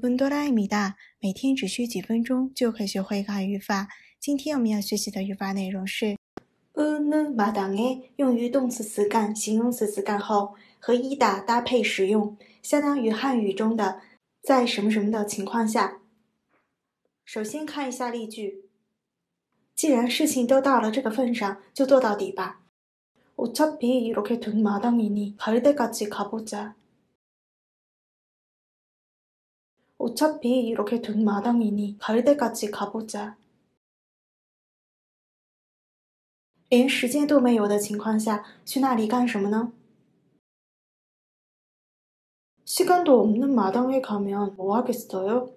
分多라입니다每天只需几分钟就可以学会汉语法。今天我们要学习的语法内容是으는마당에用于动词词干、形容词词干后和이다搭配使用，相当于汉语中的在什么什么的情况下。首先看一下例句：既然事情都到了这个份上，就做到底吧。어차피이렇게된마당이니갈때까지가보자 어차피 이렇게 된 마당이니 갈 때까지 가보자. 连时间都没有的情况下去那里干什么呢 시간도 없는 마당에 가면 뭐 하겠어요?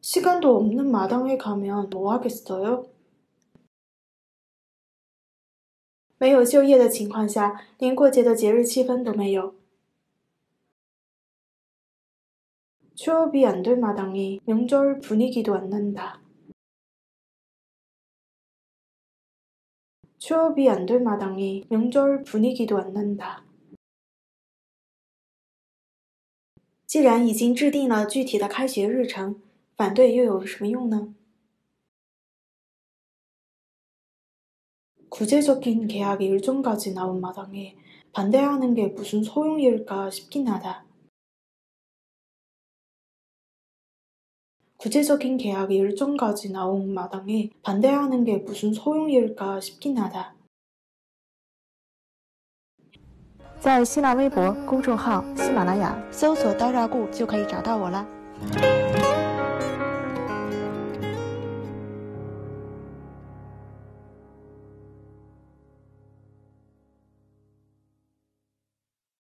시간도 없는 마당에 가면 뭐 하겠어요? 没有就业的情况下连过节的节日气氛都没有 취업이 안 될 마당에 명절 분위기도 안 난다. 취업이 안 될 마당에 명절 분위기도 안 난다. 既然已经制定了具体的开学日程，反对又有什么用呢？ 구체적인 계약 일정까지 나온 마당에 반대하는 게 무슨 소용일까 싶긴 하다. 구체적인 계약 일정까지 나온 마당에 반대하는 게 무슨 소용일까 싶긴 하다. 在新浪微博公众号“喜马拉雅”搜索“刀扎固”就可以找到我了。